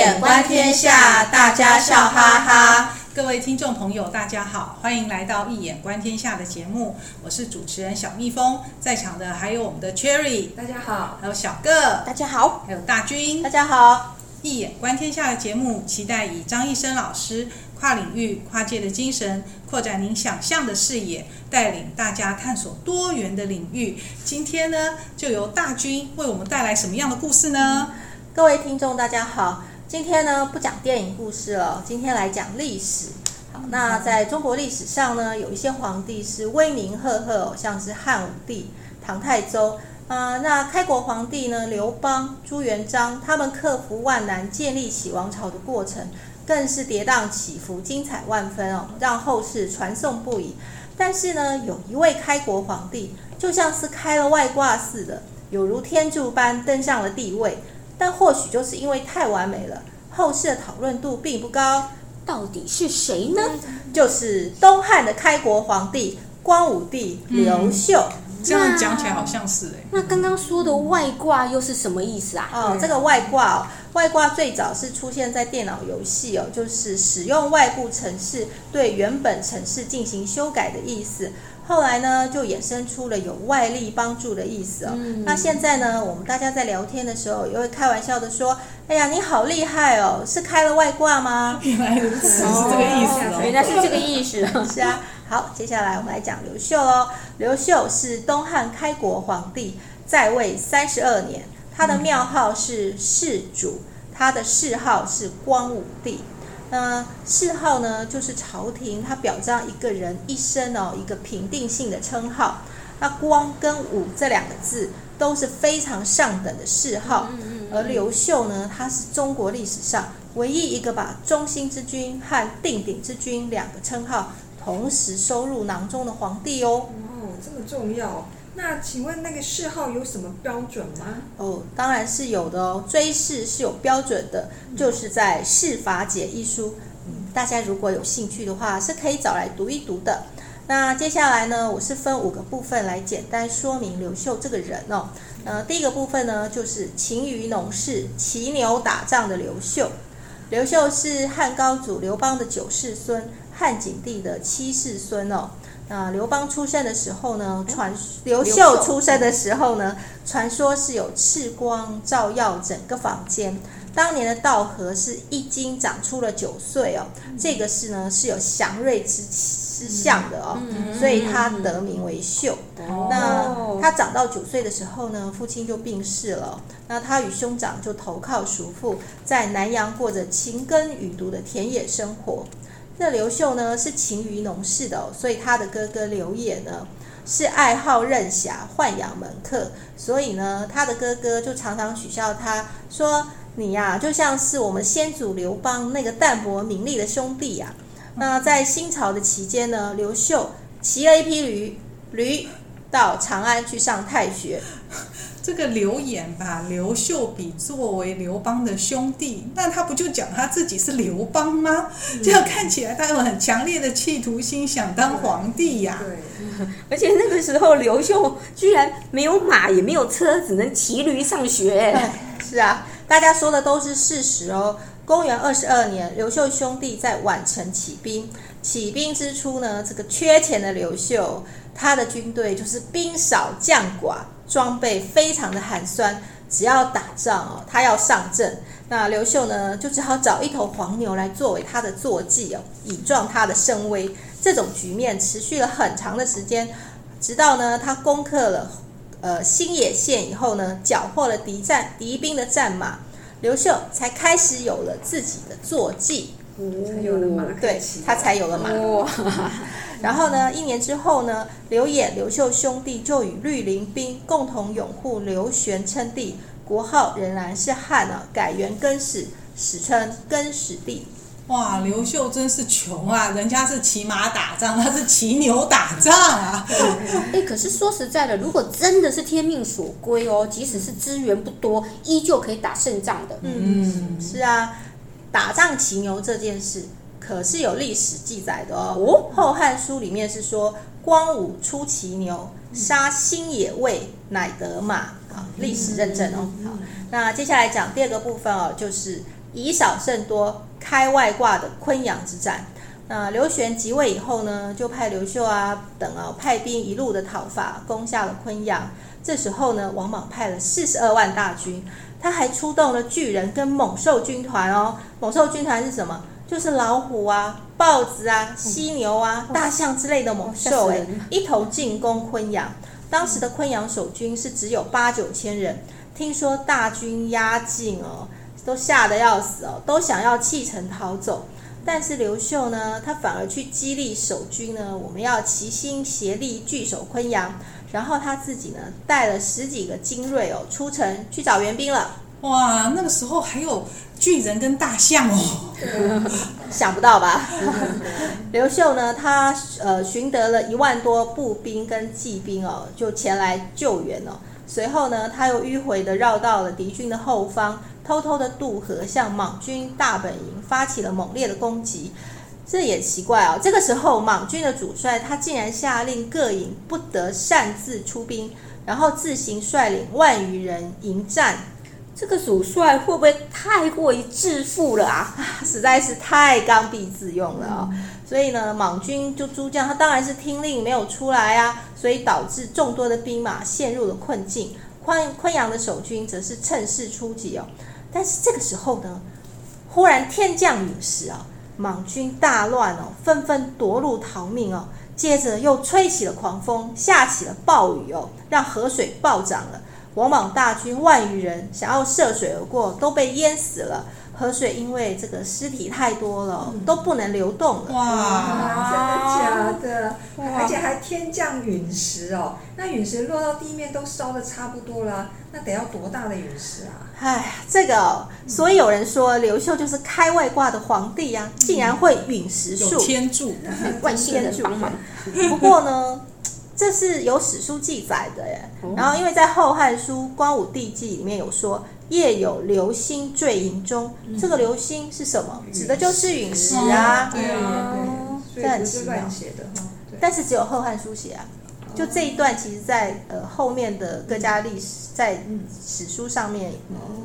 眼观天下，大家笑哈哈。各位听众朋友，大家好，欢迎来到《一眼观天下》的节目，我是主持人小蜜蜂，在场的还有我们的 Cherry，大家好，还有小个，大家好，还有大军，大家好。《一眼观天下》的节目，期待以张医生老师跨领域、跨界的精神，扩展您想象的视野，带领大家探索多元的领域。今天呢，就由大军为我们带来什么样的故事呢？嗯、各位听众，大家好。今天呢，不讲电影故事了，今天来讲历史。好，那在中国历史上呢，有一些皇帝是威名赫赫，像是汉武帝、唐太宗。啊、呃，那开国皇帝呢？刘邦、朱元璋，他们克服万难建立起王朝的过程，更是跌宕起伏、精彩万分哦，让后世传颂不已。但是呢，有一位开国皇帝，就像是开了外挂似的，有如天助般登上了帝位。但或许就是因为太完美了，后世的讨论度并不高。到底是谁呢？就是东汉的开国皇帝光武帝刘秀。嗯这样讲起来好像是哎，那刚刚说的外挂又是什么意思啊？哦，这个外挂哦，外挂最早是出现在电脑游戏哦，就是使用外部程式对原本程式进行修改的意思。后来呢，就衍生出了有外力帮助的意思哦。嗯、那现在呢，我们大家在聊天的时候也会开玩笑的说：“哎呀，你好厉害哦，是开了外挂吗？” 原来如此，哦、是这个意思哦。原来是这个意思，是啊。好，接下来我们来讲刘秀哦。刘秀是东汉开国皇帝，在位三十二年，他的庙号是世主，他的谥号是光武帝。那谥号呢，就是朝廷他表彰一个人一生哦一个评定性的称号。那光跟武这两个字都是非常上等的谥号。而刘秀呢，他是中国历史上唯一一个把中兴之君和定鼎之君两个称号同时收入囊中的皇帝哦。哦，这么重要。那请问那个谥号有什么标准吗？哦，当然是有的哦，追谥是有标准的，就是在《谥法解》一书，嗯，大家如果有兴趣的话，是可以找来读一读的。那接下来呢，我是分五个部分来简单说明刘秀这个人哦。呃，第一个部分呢，就是勤于农事、骑牛打仗的刘秀。刘秀是汉高祖刘邦的九世孙，汉景帝的七世孙哦。那刘邦出生的时候呢，传刘秀出生的时候呢，传说是有赤光照耀整个房间。当年的道和是一斤长出了九岁哦，这个是呢是有祥瑞之之象的哦，所以他得名为秀。那他长到九岁的时候呢，父亲就病逝了。那他与兄长就投靠叔父，在南阳过着勤耕雨读的田野生活。这刘秀呢是勤于农事的，所以他的哥哥刘演呢是爱好任侠、豢养门客，所以呢他的哥哥就常常取笑他说：“你呀，就像是我们先祖刘邦那个淡泊名利的兄弟呀，啊。”那在新朝的期间呢，刘秀骑了一匹驴，驴到长安去上太学。这个刘演把刘秀比作为刘邦的兄弟，那他不就讲他自己是刘邦吗？这样看起来他有很强烈的企图心，想当皇帝呀。对，而且那个时候刘秀居然没有马，也没有车，只能骑驴上学。是啊，大家说的都是事实哦。公元二十二年，刘秀兄弟在宛城起兵。起兵之初呢，这个缺钱的刘秀，他的军队就是兵少将寡。装备非常的寒酸，只要打仗哦，他要上阵，那刘秀呢就只好找一头黄牛来作为他的坐骑哦，以壮他的声威。这种局面持续了很长的时间，直到呢他攻克了呃新野县以后呢，缴获了敌战敌兵的战马，刘秀才开始有了自己的坐骑。才有了马，对，他才有了马。哦、然后呢，一年之后呢，刘演、刘秀兄弟就与绿林兵共同拥护刘玄称帝，国号仍然是汉啊，改元更始，史称更始帝。哇，刘秀真是穷啊！人家是骑马打仗，他是骑牛打仗啊。哎，可是说实在的，如果真的是天命所归哦，即使是资源不多，依旧可以打胜仗的。嗯，是啊。打仗骑牛这件事可是有历史记载的哦。哦，《后汉书》里面是说，光武出骑牛，杀新野卫，乃得马。好，历史认证哦。好，那接下来讲第二个部分哦，就是以少胜多，开外挂的昆阳之战。那刘玄即位以后呢，就派刘秀啊等啊派兵一路的讨伐，攻下了昆阳。这时候呢，王莽派了四十二万大军，他还出动了巨人跟猛兽军团哦。猛兽军团是什么？就是老虎啊、豹子啊、犀牛啊、大象之类的猛兽，哎，一头进攻昆阳。当时的昆阳守军是只有八九千人，听说大军压境哦，都吓得要死哦，都想要弃城逃走。但是刘秀呢，他反而去激励守军呢，我们要齐心协力据守昆阳。然后他自己呢，带了十几个精锐哦，出城去找援兵了。哇，那个时候还有巨人跟大象哦，想不到吧？刘秀呢，他呃寻得了一万多步兵跟骑兵哦，就前来救援哦。随后呢，他又迂回的绕到了敌军的后方，偷偷的渡河，向莽军大本营发起了猛烈的攻击。这也奇怪哦，这个时候莽军的主帅他竟然下令各营不得擅自出兵，然后自行率领万余人迎战。这个主帅会不会太过于自负了啊？实在是太刚愎自用了哦。所以呢，莽军就诸将他当然是听令没有出来啊，所以导致众多的兵马陷入了困境。昆昆阳的守军则是趁势出击哦。但是这个时候呢，忽然天降陨石啊！莽军大乱哦，纷纷夺路逃命哦。接着又吹起了狂风，下起了暴雨哦，让河水暴涨了。王莽大军万余人想要涉水而过，都被淹死了。河水因为这个尸体太多了，都不能流动了。哇，真的假的？而且还天降陨石哦！那陨石落到地面都烧的差不多了，那得要多大的陨石啊？哎，这个、哦，所以有人说刘秀就是开外挂的皇帝呀、啊，竟然会陨石术，天助，万 天的帮忙。不过呢，这是有史书记载的耶。然后，因为在《后汉书·光武帝纪》里面有说。夜有流星坠营中，这个流星是什么？指的就是陨石啊。对啊，这很奇妙。但是只有《后汉书》写啊，就这一段，其实在呃后面的各家历史在史书上面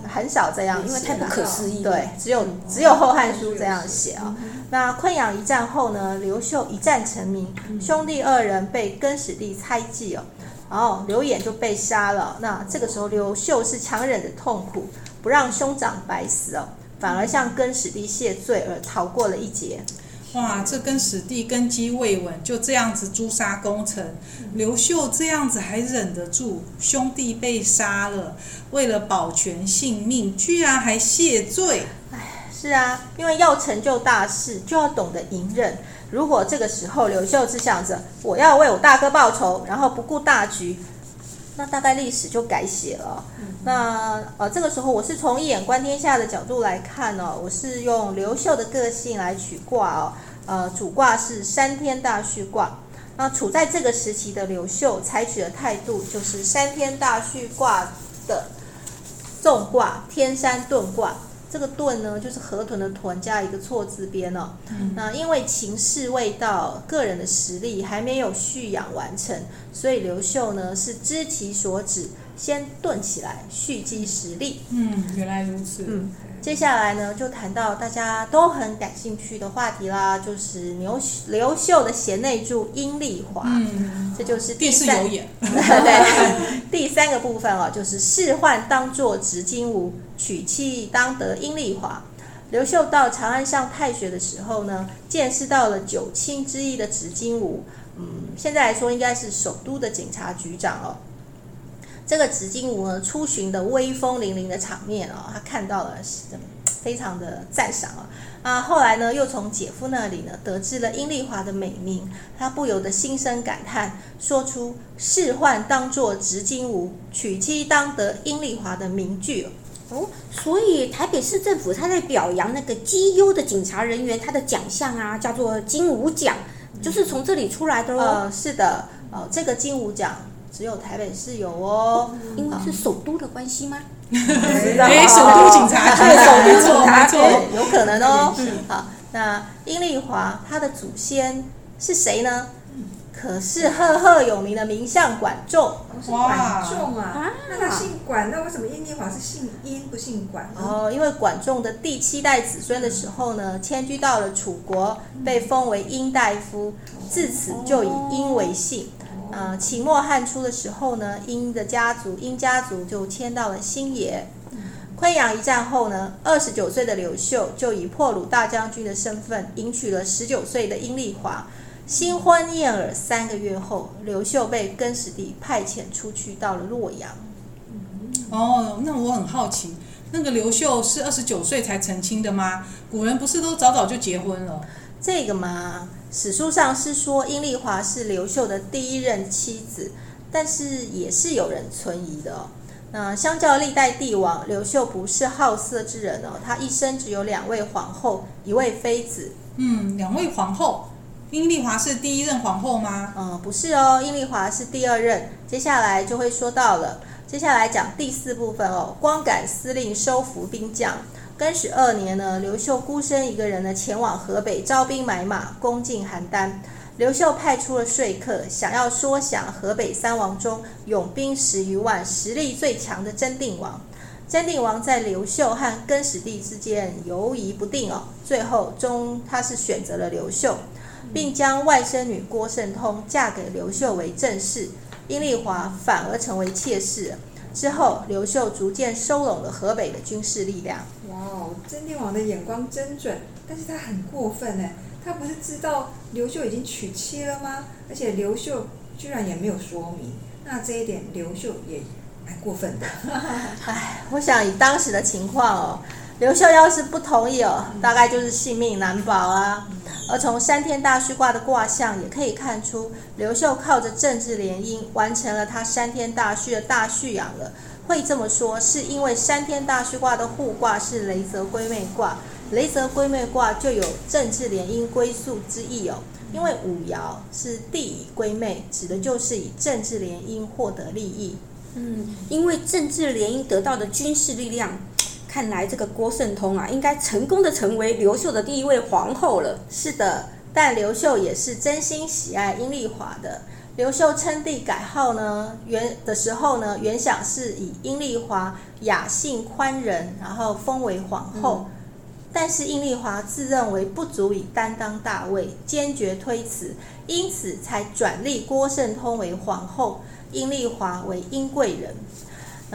很少这样，因为太不可思议。对，只有只有《后汉书》这样写啊。那昆阳一战后呢，刘秀一战成名，兄弟二人被更始帝猜忌哦。然后刘演就被杀了。那这个时候，刘秀是强忍着痛苦，不让兄长白死哦，反而向更始帝谢罪而逃过了一劫。哇，这跟史地根基未稳，就这样子诛杀功臣。刘秀这样子还忍得住，兄弟被杀了，为了保全性命，居然还谢罪。哎，是啊，因为要成就大事，就要懂得隐忍。如果这个时候刘秀只想着我要为我大哥报仇，然后不顾大局，那大概历史就改写了。嗯、那呃，这个时候我是从一眼观天下的角度来看呢、哦，我是用刘秀的个性来取卦哦。呃，主卦是三天大畜卦。那处在这个时期的刘秀采取的态度就是三天大畜卦的纵卦天山遁卦。这个盾呢，就是河豚的豚加一个错字边哦。嗯、那因为情势未到，个人的实力还没有蓄养完成，所以刘秀呢是知其所指，先顿起来，蓄积实力。嗯，原来如此。嗯，接下来呢，就谈到大家都很感兴趣的话题啦，就是刘刘秀的贤内助阴丽华。嗯，这就是第三。对，第三个部分哦，就是仕宦当作执金吾。娶妻当得阴丽华。刘秀到长安上太学的时候呢，见识到了九卿之一的执金吾。嗯，现在来说应该是首都的警察局长哦。这个紫金吾呢，出巡的威风凛凛的场面哦，他看到了，非常的赞赏啊。啊，后来呢，又从姐夫那里呢，得知了阴丽华的美名，他不由得心生感叹，说出“仕宦当作执金吾，娶妻当得阴丽华”的名句。哦，所以台北市政府他在表扬那个绩优的警察人员，他的奖项啊叫做金吾奖，就是从这里出来的哦。呃，是的，哦，这个金吾奖只有台北市有哦，因为是首都的关系吗？哎，首都警察，局，首都警察，对，有可能哦。好，那阴丽华他的祖先是谁呢？可是赫赫有名的名相管仲。是管仲啊，那他姓管，那为什么阴丽华是姓殷不姓管呢？哦，因为管仲的第七代子孙的时候呢，迁居到了楚国，被封为殷大夫，自此就以殷为姓。呃，秦末汉初的时候呢，殷的家族殷家族就迁到了新野。昆阳一战后呢，二十九岁的刘秀就以破虏大将军的身份迎娶了十九岁的阴丽华。新婚燕尔三个月后，刘秀被更始帝派遣出去到了洛阳。哦，那我很好奇，那个刘秀是二十九岁才成亲的吗？古人不是都早早就结婚了？这个嘛，史书上是说阴丽华是刘秀的第一任妻子，但是也是有人存疑的哦。那相较历代帝王，刘秀不是好色之人哦。他一生只有两位皇后，一位妃子。嗯，两位皇后，阴丽华是第一任皇后吗？嗯，不是哦，阴丽华是第二任。接下来就会说到了。接下来讲第四部分哦，光杆司令收服兵将。更始二年呢，刘秀孤身一个人呢前往河北招兵买马，攻进邯郸。刘秀派出了说客，想要说降河北三王中拥兵十余万、实力最强的真定王。真定王在刘秀和更始帝之间犹疑不定哦，最后终他是选择了刘秀，并将外甥女郭圣通嫁给刘秀为正室，阴丽华反而成为妾室。之后，刘秀逐渐收拢了河北的军事力量。哇哦，真定王的眼光真准，但是他很过分呢。他不是知道刘秀已经娶妻了吗？而且刘秀居然也没有说明，那这一点刘秀也蛮过分的。唉，我想以当时的情况哦，刘秀要是不同意哦，大概就是性命难保啊。而从山天大畜卦的卦象也可以看出，刘秀靠着政治联姻完成了他山天大畜的大畜养了。会这么说，是因为山天大畜卦的互卦是雷泽归妹卦。雷泽归妹卦就有政治联姻归宿之意哦，因为五爻是地以归妹，指的就是以政治联姻获得利益。嗯，因为政治联姻得到的军事力量，看来这个郭圣通啊，应该成功的成为刘秀的第一位皇后了。是的，但刘秀也是真心喜爱阴丽华的。刘秀称帝改号呢，原的时候呢，原想是以阴丽华雅性宽仁，然后封为皇后。嗯但是阴丽华自认为不足以担当大位，坚决推辞，因此才转立郭圣通为皇后，阴丽华为阴贵人。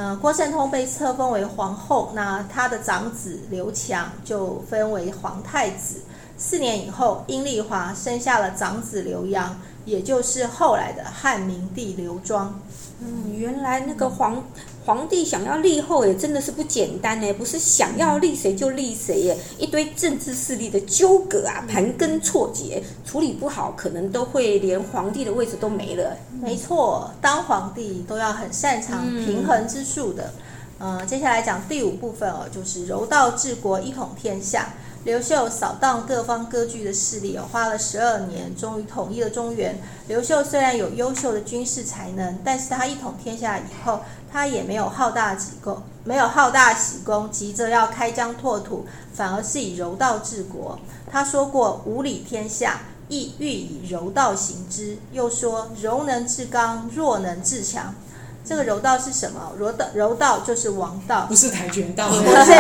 呃，郭圣通被册封为皇后，那他的长子刘强就封为皇太子。四年以后，阴丽华生下了长子刘阳，也就是后来的汉明帝刘庄。嗯，原来那个皇。皇帝想要立后也真的是不简单呢，不是想要立谁就立谁耶，一堆政治势力的纠葛啊，盘根错节，处理不好，可能都会连皇帝的位置都没了。没错，当皇帝都要很擅长平衡之术的。嗯、呃，接下来讲第五部分哦，就是柔道治国，一统天下。刘秀扫荡各方割据的势力哦，花了十二年，终于统一了中原。刘秀虽然有优秀的军事才能，但是他一统天下以后，他也没有好大喜功，没有好大喜功，急着要开疆拓土，反而是以柔道治国。他说过：“无理天下，亦欲以柔道行之。”又说：“柔能制刚，弱能制强。”这个柔道是什么？柔道柔道就是王道，不是跆拳道，不是，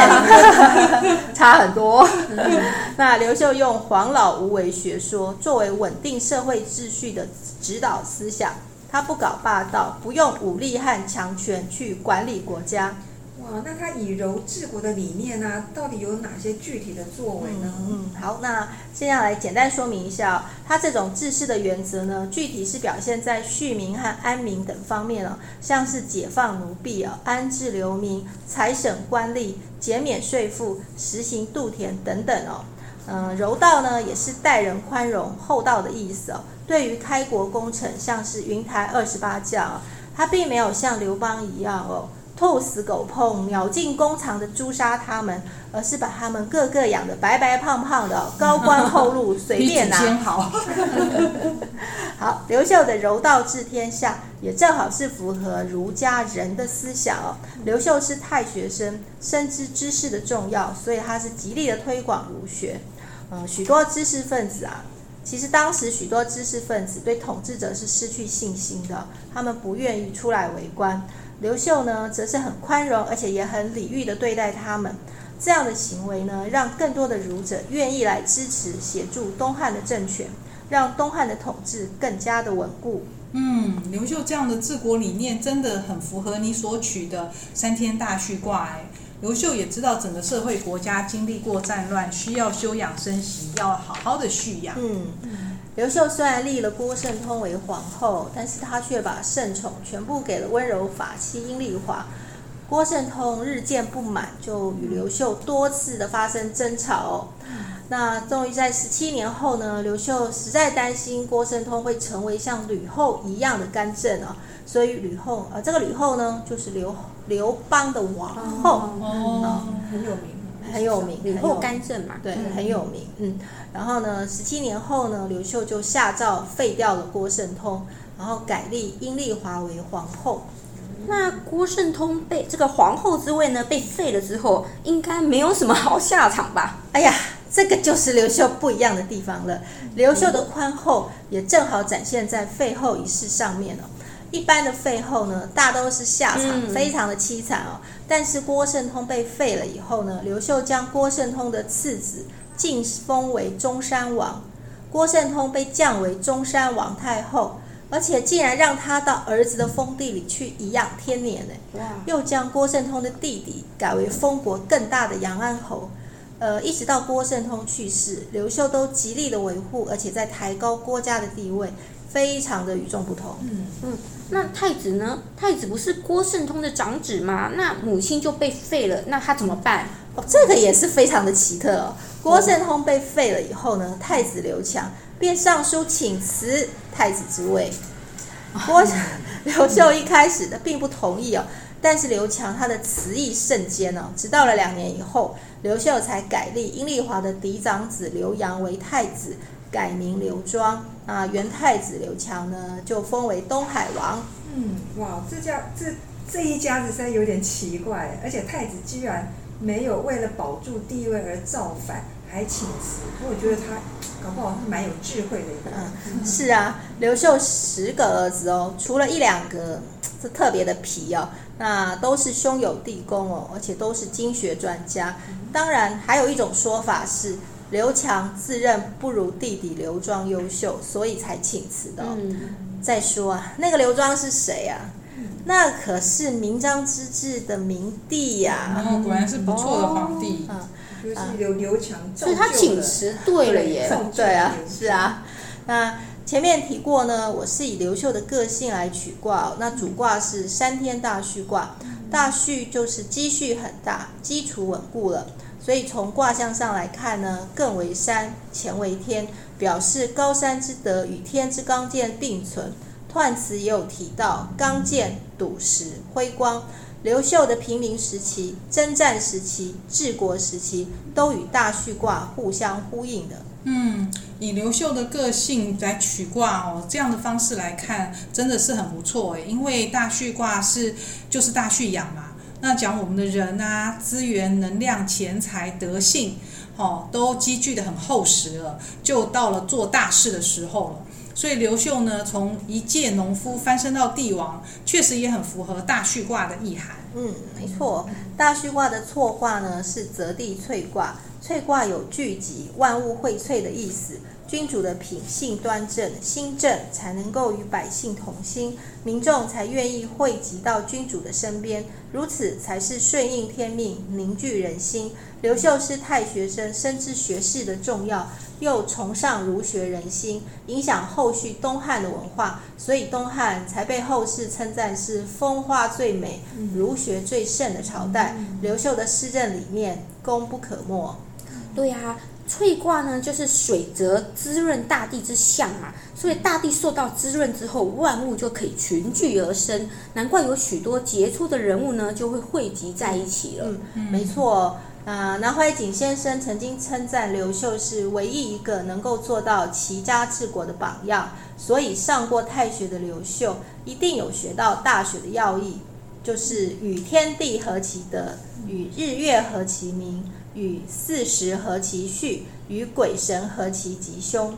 差很多。那刘秀用黄老无为学说作为稳定社会秩序的指导思想，他不搞霸道，不用武力和强权去管理国家。哇，那他以柔治国的理念呢、啊，到底有哪些具体的作为呢？嗯，好，那接下来简单说明一下、哦，他这种治世的原则呢，具体是表现在恤民和安民等方面哦，像是解放奴婢啊、哦，安置流民、裁省官吏、减免税赋、实行度田等等哦。嗯，柔道呢也是待人宽容、厚道的意思哦。对于开国功臣，像是云台二十八将，他并没有像刘邦一样哦。兔死狗烹，鸟尽弓藏的诛杀他们，而是把他们个个养得白白胖胖的，高官厚禄随便拿。好，好，刘秀的柔道治天下，也正好是符合儒家人的思想哦。刘秀是太学生，深知知识的重要，所以他是极力的推广儒学。嗯，许多知识分子啊。其实当时许多知识分子对统治者是失去信心的，他们不愿意出来围观。刘秀呢，则是很宽容，而且也很礼遇地对待他们。这样的行为呢，让更多的儒者愿意来支持协助东汉的政权，让东汉的统治更加的稳固。嗯，刘秀这样的治国理念真的很符合你所取的三天大序卦。哎，刘秀也知道整个社会国家经历过战乱，需要休养生息，要好好的蓄养。嗯，刘秀虽然立了郭圣通为皇后，但是他却把圣宠全部给了温柔法妻阴丽华。郭圣通日渐不满，就与刘秀多次的发生争吵哦。那终于在十七年后呢，刘秀实在担心郭圣通会成为像吕后一样的干政啊，所以吕后啊，这个吕后呢，就是刘刘邦的王后哦，很有名，很有名，吕后干政嘛，对，很有名，嗯。然后呢，十七年后呢，刘秀就下诏废掉了郭圣通，然后改立阴丽华为皇后。那郭圣通被这个皇后之位呢被废了之后，应该没有什么好下场吧？哎呀。这个就是刘秀不一样的地方了。刘秀的宽厚也正好展现在废后一事上面哦。一般的废后呢，大都是下场非常的凄惨哦。但是郭圣通被废了以后呢，刘秀将郭圣通的次子晋封为中山王，郭圣通被降为中山王太后，而且竟然让他到儿子的封地里去颐养天年呢。又将郭圣通的弟弟改为封国更大的阳安侯。呃，一直到郭圣通去世，刘秀都极力的维护，而且在抬高郭家的地位，非常的与众不同。嗯嗯，那太子呢？太子不是郭圣通的长子吗？那母亲就被废了，那他怎么办？哦，这个也是非常的奇特哦。郭圣通被废了以后呢，太子刘强便上书请辞太子之位。郭 刘秀一开始的并不同意哦。但是刘强他的词意甚坚哦，直到了两年以后，刘秀才改立阴丽华的嫡长子刘阳为太子，改名刘庄。啊，元太子刘强呢，就封为东海王。嗯，哇，这家这这一家子实在有点奇怪，而且太子居然没有为了保住地位而造反，还请辞。我觉得他搞不好是蛮有智慧的一个人。嗯，是啊，刘秀十个儿子哦，除了一两个是特别的皮哦。那都是兄友弟恭哦，而且都是经学专家。当然，还有一种说法是刘强自认不如弟弟刘庄优秀，所以才请辞的哦。嗯。再说啊，那个刘庄是谁啊？那可是明章之治的明帝呀。然后果然是不错的皇帝。嗯，就是刘刘强，所以他请辞对了耶。对啊，是啊，那。前面提过呢，我是以刘秀的个性来取卦，那主卦是三天大畜卦，大畜就是积蓄很大，基础稳固了，所以从卦象上来看呢，艮为山，乾为天，表示高山之德与天之刚健并存。彖辞也有提到刚健、笃实、辉光。刘秀的平民时期、征战时期、治国时期，都与大畜卦互相呼应的。嗯，以刘秀的个性来取卦哦，这样的方式来看，真的是很不错诶。因为大畜卦是就是大畜养嘛，那讲我们的人啊，资源、能量、钱财、德性，哦，都积聚得很厚实了，就到了做大事的时候了。所以刘秀呢，从一介农夫翻身到帝王，确实也很符合大畜卦的意涵。嗯，没错，大畜卦的错卦呢是泽地萃卦。萃卦有聚集万物荟萃的意思，君主的品性端正、心正，才能够与百姓同心，民众才愿意汇集到君主的身边，如此才是顺应天命、凝聚人心。刘秀是太学生，深知学士的重要，又崇尚儒学人心，影响后续东汉的文化，所以东汉才被后世称赞是风化最美、儒学最盛的朝代。刘秀的施政理念功不可没。对呀、啊，萃卦呢就是水泽滋润大地之象嘛，所以大地受到滋润之后，万物就可以群聚而生，难怪有许多杰出的人物呢就会汇集在一起了。嗯，没错。啊，南怀瑾先生曾经称赞刘秀是唯一一个能够做到齐家治国的榜样，所以上过太学的刘秀一定有学到大学的要义，就是与天地合其德，与日月合其明。与四时合其序，与鬼神合其吉凶。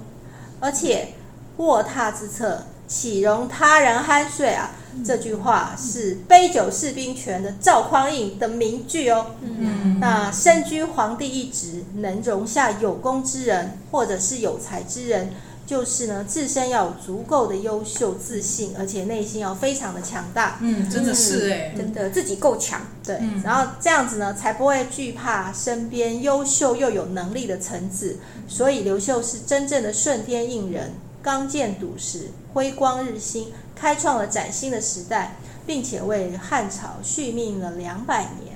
而且卧榻之侧，岂容他人酣睡啊？这句话是杯酒释兵权的赵匡胤的名句哦。嗯，那身居皇帝一职，能容下有功之人，或者是有才之人。就是呢，自身要有足够的优秀、自信，而且内心要非常的强大。嗯，真的是哎、嗯，真的自己够强。对，嗯、然后这样子呢，才不会惧怕身边优秀又有能力的臣子。所以刘秀是真正的顺天应人，刚健笃实，辉光日新，开创了崭新的时代，并且为汉朝续命了两百年。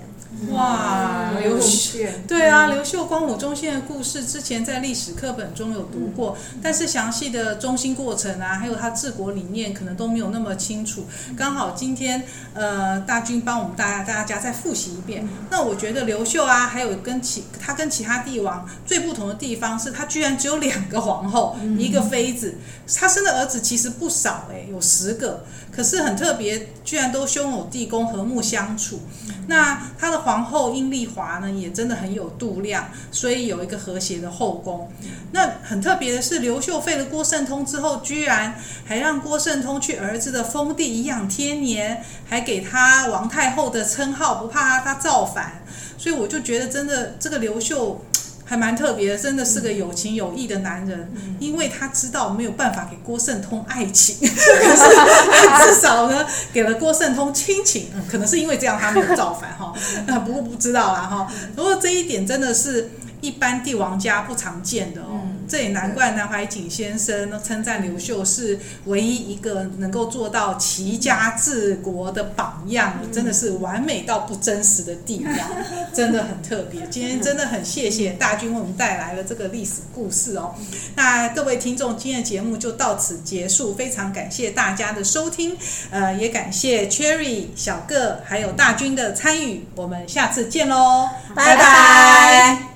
哇，刘秀，对啊，刘秀光武忠信的故事，之前在历史课本中有读过，但是详细的中心过程啊，还有他治国理念，可能都没有那么清楚。刚好今天，呃，大军帮我们大家大家再复习一遍。那我觉得刘秀啊，还有跟其他跟其他帝王最不同的地方是，他居然只有两个皇后，一个妃子。他生的儿子其实不少诶，有十个。可是很特别，居然都兄友弟恭，和睦相处。那他的皇后阴丽华呢，也真的很有度量，所以有一个和谐的后宫。那很特别的是，刘秀废了郭圣通之后，居然还让郭圣通去儿子的封地颐养天年，还给他王太后的称号，不怕他造反。所以我就觉得，真的这个刘秀。还蛮特别的，真的是个有情有义的男人，嗯、因为他知道没有办法给郭圣通爱情，可是至少呢给了郭圣通亲情，嗯，可能是因为这样他没有造反哈，那 不过不知道啦哈，不过这一点真的是。一般帝王家不常见的哦，嗯、这也难怪南怀瑾先生称赞刘秀是唯一一个能够做到齐家治国的榜样，嗯、真的是完美到不真实的地方，嗯、真的很特别。今天真的很谢谢大军为我们带来了这个历史故事哦。嗯、那各位听众，今天的节目就到此结束，非常感谢大家的收听，呃，也感谢 Cherry 小个还有大军的参与，我们下次见喽，拜拜。